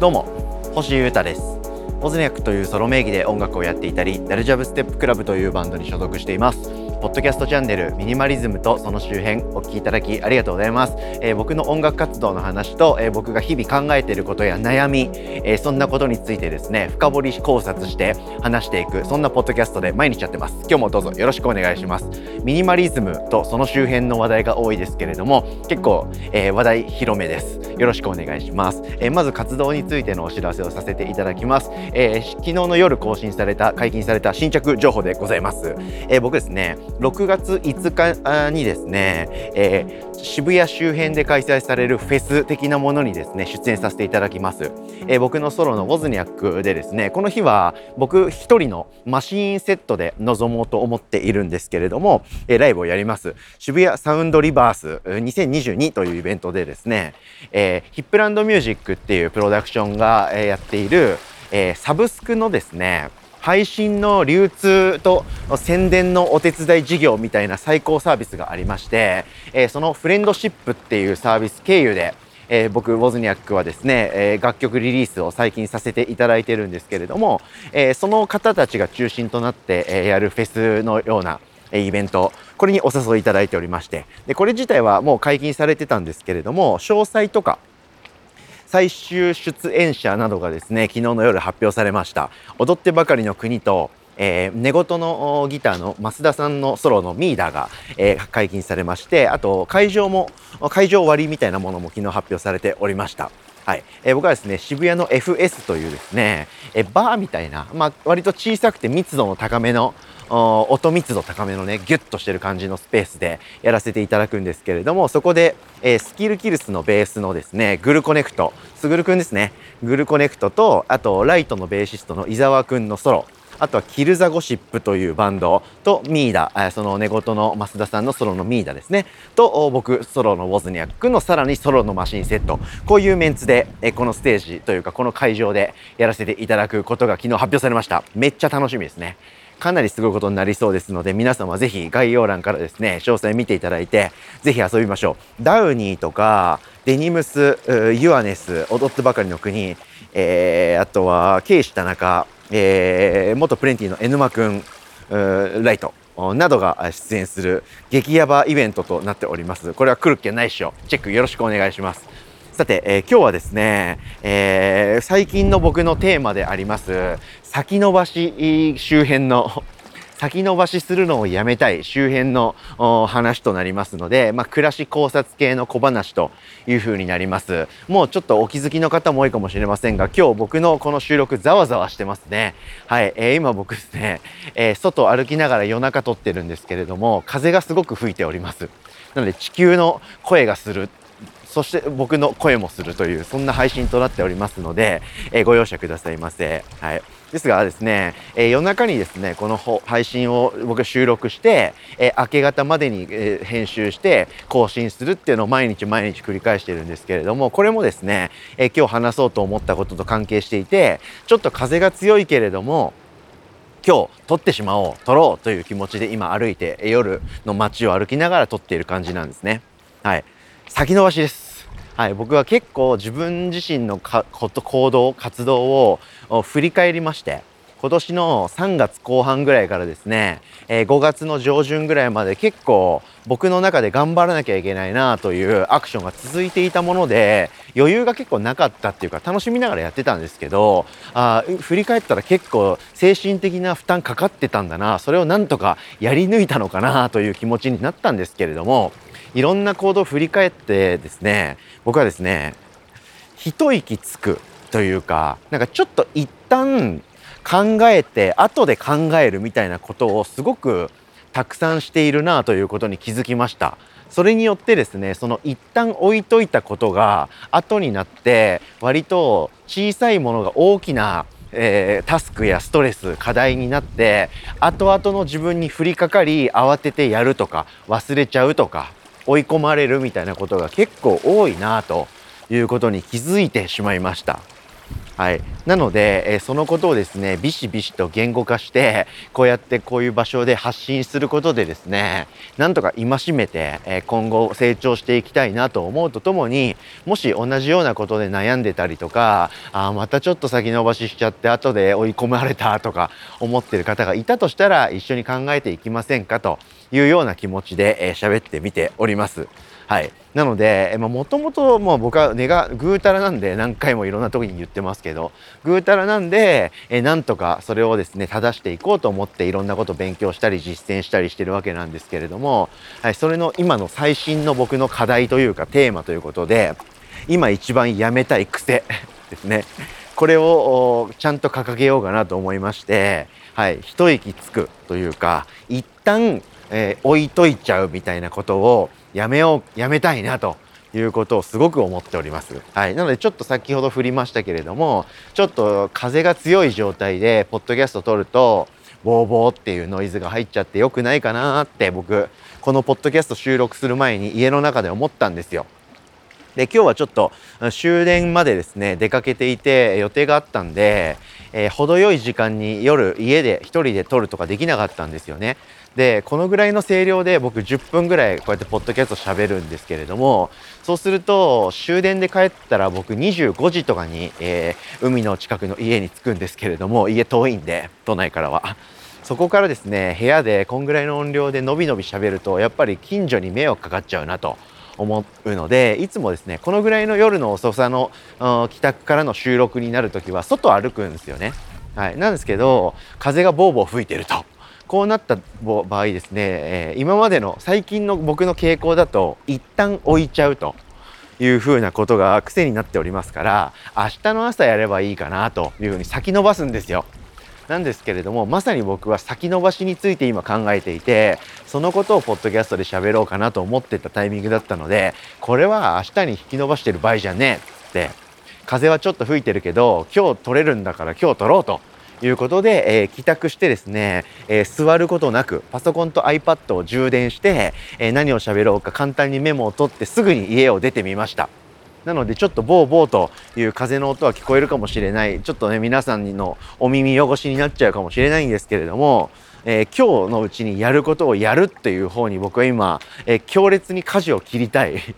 どうも星優太です。オズニャックというソロ名義で音楽をやっていたりダルジャブステップクラブというバンドに所属しています。ポッドキャストチャンネルミニマリズムとその周辺お聞きいただきありがとうございます、えー、僕の音楽活動の話と、えー、僕が日々考えていることや悩み、えー、そんなことについてですね深掘り考察して話していくそんなポッドキャストで毎日やってます。今日もどうぞよろしくお願いします。ミニマリズムとその周辺の話題が多いですけれども結構、え話題広めです。よろしくお願いします、えまず活動についてのお知らせをさせていただきます、え昨日の夜更新された解禁された新着情報でございます、え僕ですね6月5日にですね、えー、渋谷周辺で開催されるフェス的なものにですね出演させていただきます、えー、僕のソロのウォズニャックでですねこの日は僕一人のマシーンセットで臨もうと思っているんですけれども、えー、ライブをやります。渋谷サウンドリバース2022というイベントでですね、えー、ヒップランドミュージックっていうプロダクションが、やっている、えー、サブスクのですね配信の流通と宣伝のお手伝い事業みたいな最高サービスがありまして、え、そのフレンドシップっていうサービス経由で、えー、僕ウォズニャックはですね、えー、楽曲リリースを最近させていただいてるんですけれども、えその方たちが中心となって、えやるフェスのようなイベントこれにお誘いいただいておりましてでこれ自体はもう解禁されてたんですけれども詳細とか最終出演者などがですね昨日の夜発表されました。踊ってばかりの国とえー、寝言のギターの増田さんのソロのミーダーが、えー、解禁されましてあと会場も会場割みたいなものも昨日発表されておりました。はい、えー、僕はですね渋谷の FS というですね、えー、バーみたいな、まあ、割と小さくて密度の高めの音密度高めのねギュッとしてる感じのスペースでやらせていただくんですけれどもそこで、えー、スキルキルスのベースのですねグルコネクトすぐるくんですねグルコネクトとあとライトのベーシストの伊沢くんのソロあとはキルザゴシップというバンドとミーダ、その寝言の増田さんのソロのミーダですね。と僕ソロのウォズニャックのさらにソロのマシンセット。こういうメンツでこのステージというかこの会場でやらせていただくことが昨日発表されました。めっちゃ楽しみですね。かなりすごいことになりそうですので皆様ぜひ概要欄からですね詳細見ていただいてぜひ遊びましょう。ダウニーとかデニムスユアネス踊ってばかりの国、えー、あとはケイシ田中、えー、元プレンティの N マくんライトなどが出演する激ヤバイベントとなっております。これは来るっけないっしょ。チェックよろしくお願いします。さて、えー、今日はですね、えー、最近の僕のテーマであります先延ばし周辺の 先延ばしするのをやめたい周辺の話となりますので、まあ、暮らし考察系の小話という風になります。もうちょっとお気づきの方も多いかもしれませんが今日僕のこの収録ざわざわしてますね。はい、えー、今僕ですね、えー、外歩きながら夜中撮ってるんですけれども風がすごく吹いております。なので地球の声がするそして僕の声もするというそんな配信となっておりますので、えー、ご容赦くださいませ。はい。ですがですね、えー、夜中にですね、この配信を僕収録して、えー、明け方までに、え、編集して更新するっていうのを毎日毎日繰り返してるんですけれども、これもですね、え、今日話そうと思ったことと関係していて、ちょっと風が強いけれども、今日撮ってしまおう、撮ろうという気持ちで今歩いて夜の街を歩きながら撮っている感じなんですね。はい。先延ばしです。はい、僕は結構自分自身のかこと行動活動を振り返りまして今年の3月後半ぐらいからですね、えー、5月の上旬ぐらいまで結構僕の中で頑張らなきゃいけないなというアクションが続いていたもので余裕が結構なかったっていうか楽しみながらやってたんですけどあ振り返ったら結構精神的な負担かかってたんだなそれをなんとかやり抜いたのかなという気持ちになったんですけれどもいろんな行動を振り返ってですね僕はですね一息つくというかなんかちょっと一旦考えて後で考えるみたいなことをすごくたくさんしているなということに気づきました。それによってですねその一旦置いといたことが後になって割と小さいものが大きなえー、タスクやストレス課題になって後々の自分に降りかかり慌ててやるとか忘れちゃうとか追い込まれるみたいなことが結構多いなということに気づいてしまいました。はい、なので、え、そのことをですねビシビシと言語化してこうやってこういう場所で発信することでですねなんとか戒めて、え、今後成長していきたいなと思うとともにもし同じようなことで悩んでたりとかあまたちょっと先延ばししちゃって後で追い込まれたとか思ってる方がいたとしたら一緒に考えていきませんかというような気持ちで喋、えー、ってみております。はい、なのでもともと僕は根がぐうたらなんで何回もいろんな時に言ってますけどぐうたらなんでえなんとかそれをですね正していこうと思っていろんなこと勉強したり実践したりしてるわけなんですけれども、はい、それの今の最新の僕の課題というかテーマということで今一番やめたい癖ですねこれをちゃんと掲げようかなと思いまして、はい、一息つくというか一旦、えー、置いといちゃうみたいなことをやめようやめたいなということをすごく思っております。はい、なのでちょっと先ほど振りましたけれどもちょっと風が強い状態でポッドキャスト撮るとボーボーっていうノイズが入っちゃってよくないかなって僕このポッドキャスト収録する前に家の中で思ったんですよ。で今日はちょっと終電までですね出かけていて予定があったんで、えー、程よい時間に夜家で一人で撮るとかできなかったんですよね。でこのぐらいの声量で僕10分ぐらいこうやってポッドキャスト喋るんですけれどもそうすると終電で帰ったら僕25時とかに、えー、海の近くの家に着くんですけれども家遠いんで都内からは。そこからですね部屋でこんぐらいの音量でのびのび喋るとやっぱり近所に迷惑かかっちゃうなと思うのでいつもですねこのぐらいの夜の遅さの帰宅からの収録になる時は外歩くんですよね。はい、なんですけど風がボーボー吹いてるとこうなった場合ですね、え、今までの最近の僕の傾向だと一旦置いちゃうというふうなことが癖になっておりますから明日の朝やればいいかなというふうに先延ばすんですよ。なんですけれどもまさに僕は先延ばしについて今考えていてそのことをポッドキャストで喋ろうかなと思ってたタイミングだったのでこれは明日に引き延ばしてる場合じゃねえって風はちょっと吹いてるけど今日取れるんだから今日取ろうということで、えー、帰宅してですね、えー、座ることなくパソコンと iPad を充電して、えー、何を喋ろうか簡単にメモを取ってすぐに家を出てみました。なのでちょっとボーボーという風の音は聞こえるかもしれないちょっとね皆さんのお耳汚しになっちゃうかもしれないんですけれども、えー、今日のうちにやることをやるっていう方に僕は今、えー、強烈に舵を切りたい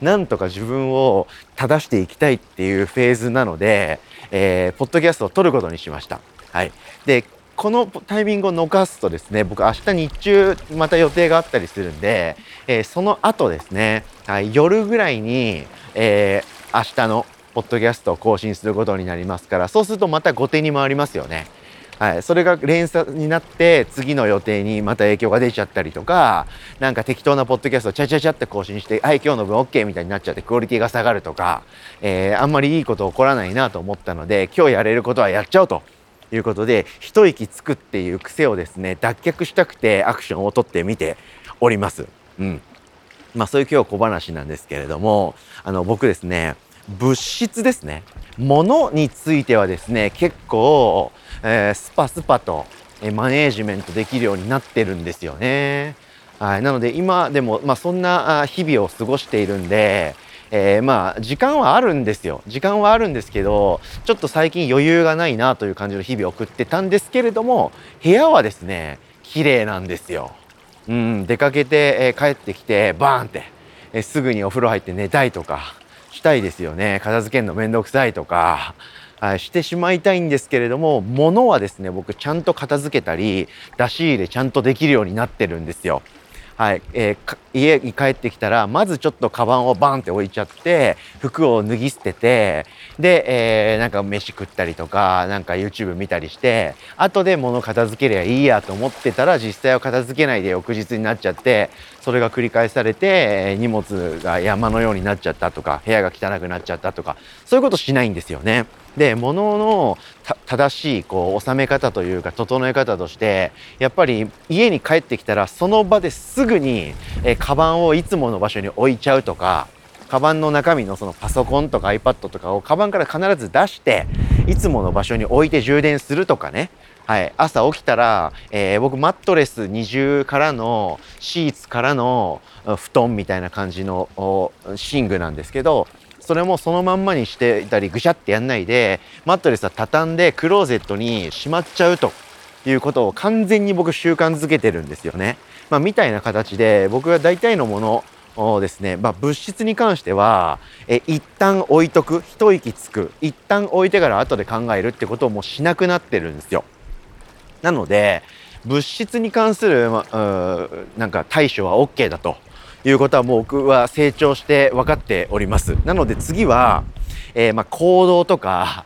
なんとか自分を正していきたいっていうフェーズなので、えー、ポッドキャストを撮ることにしました。はい、でこのタイミングを逃すとですね僕明日日中また予定があったりするんで、えー、その後ですね、はい、夜ぐらいに、えー、明日のポッドキャストを更新することになりますからそうするとまた後手に回りますよね。はい、それが連鎖になって次の予定にまた影響が出ちゃったりとかなんか適当なポッドキャストをチャチャチャって更新して「はい今日の分 OK」みたいになっちゃってクオリティが下がるとか、えー、あんまりいいこと起こらないなと思ったので今日やれることはやっちゃおうということで一息つくっていう癖をですね脱却したくてアクションをとってみております。うんまあ、そういう今日小話なんですけれどもあの僕ですね物質ですね物についてはですね結構、えー、スパスパとマネージメントできるようになってるんですよね。はい、なので今でも、まあ、そんな日々を過ごしているんで、えー、まあ時間はあるんですよ。時間はあるんですけどちょっと最近余裕がないなという感じの日々を送ってたんですけれども部屋はですね綺麗なんですよ。うん、出かけて、えー、帰ってきてバーンって、えー、すぐにお風呂入って寝たいとかしたいですよね。片付けるの面倒くさいとか。してしまいたいんですけれども物はですね僕ちゃんと片付けたり出し入れちゃんとできるようになってるんですよ。はい、えー、家に帰ってきたらまずちょっとカバンをバンって置いちゃって服を脱ぎ捨ててで、えー、なんか飯食ったりとかなんか YouTube 見たりして後で物片付けりゃいいやと思ってたら実際は片付けないで翌日になっちゃってそれが繰り返されて荷物が山のようになっちゃったとか部屋が汚くなっちゃったとかそういうことしないんですよね。で物の正しいこう収め方というか整え方としてやっぱり家に帰ってきたらその場ですぐに、えカバンをいつもの場所に置いちゃうとかカバンの中身のそのパソコンとか iPad とかをカバンから必ず出していつもの場所に置いて充電するとかねはい、朝起きたら、えー、僕マットレス二重からのシーツからの布団みたいな感じの寝具なんですけどそれもそのまんまにしていたりぐしゃってやんないでマットレスは畳んでクローゼットにしまっちゃうと。いうことを完全に僕習慣づけてるんですよね。まあ、みたいな形で僕が大体のものをですね、まあ、物質に関してはえ一旦置いとく。一息つく。一旦置いてから後で考えるってことをもうしなくなってるんですよ。なので物質に関する、ま、なんか対処は OK だということはもう僕は成長して分かっております。なので次は、えー、ま行動とか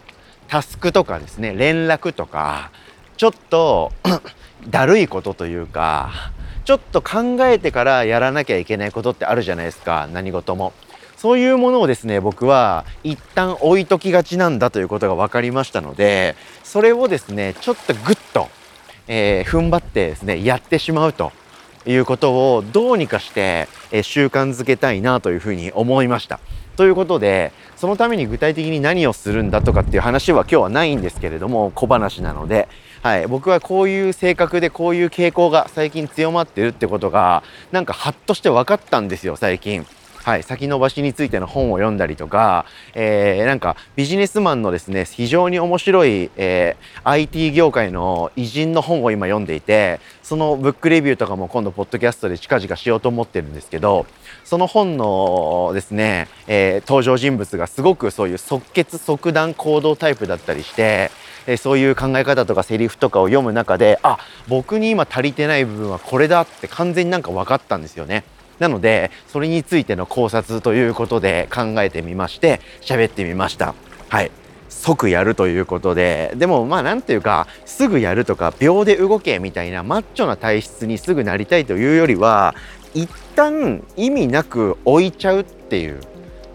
タスクとかですね連絡とかちょっと だるいことというかちょっと考えてからやらなきゃいけないことってあるじゃないですか何事も。そういうものをですね僕は一旦置いときがちなんだということが分かりましたのでそれをですねちょっとグッと、えー、踏ん張ってですねやってしまうということをどうにかして、えー、習慣づけたいなというふうに思いました。ということでそのために具体的に何をするんだとかっていう話は今日はないんですけれども小話なので、はい、僕はこういう性格でこういう傾向が最近強まってるってことがなんかハッとして分かったんですよ最近。はい、先延ばしについての本を読んだりとか、えー、なんかビジネスマンのですね非常に面白い、えー、IT 業界の偉人の本を今読んでいてそのブックレビューとかも今度ポッドキャストで近々しようと思ってるんですけどその本のですね、えー、登場人物がすごくそういう即決即断行動タイプだったりしてえそういう考え方とかセリフとかを読む中であ僕に今足りてない部分はこれだって完全になんか分かったんですよね。なのでそれについての考察ということで考えてみまして喋ってみました。はい。即やるということで。でもまあ何ていうかすぐやるとか秒で動けみたいなマッチョな体質にすぐなりたいというよりは一旦意味なく置いちゃうっていう。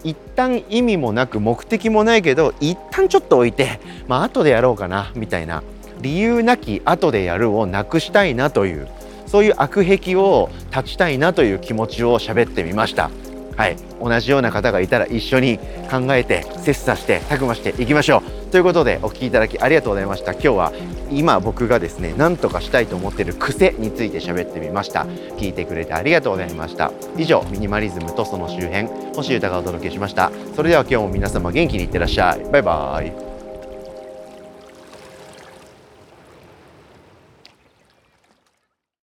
一旦意味もなく目的もないけど一旦ちょっと置いてまあ後でやろうかなみたいな。理由なき後でやるをなくしたいなという。そういう悪癖を断ちたいなという気持ちを喋ってみました。はい、同じような方がいたら一緒に考えて切磋してたくましていきましょう。ということでお聞きいただきありがとうございました。今日は今僕がですね何とかしたいと思っている癖について喋ってみました。聞いてくれてありがとうございました。以上ミニマリズムとその周辺星豊がお届けしました。それでは今日も皆様元気にいってらっしゃい。バイバーイ。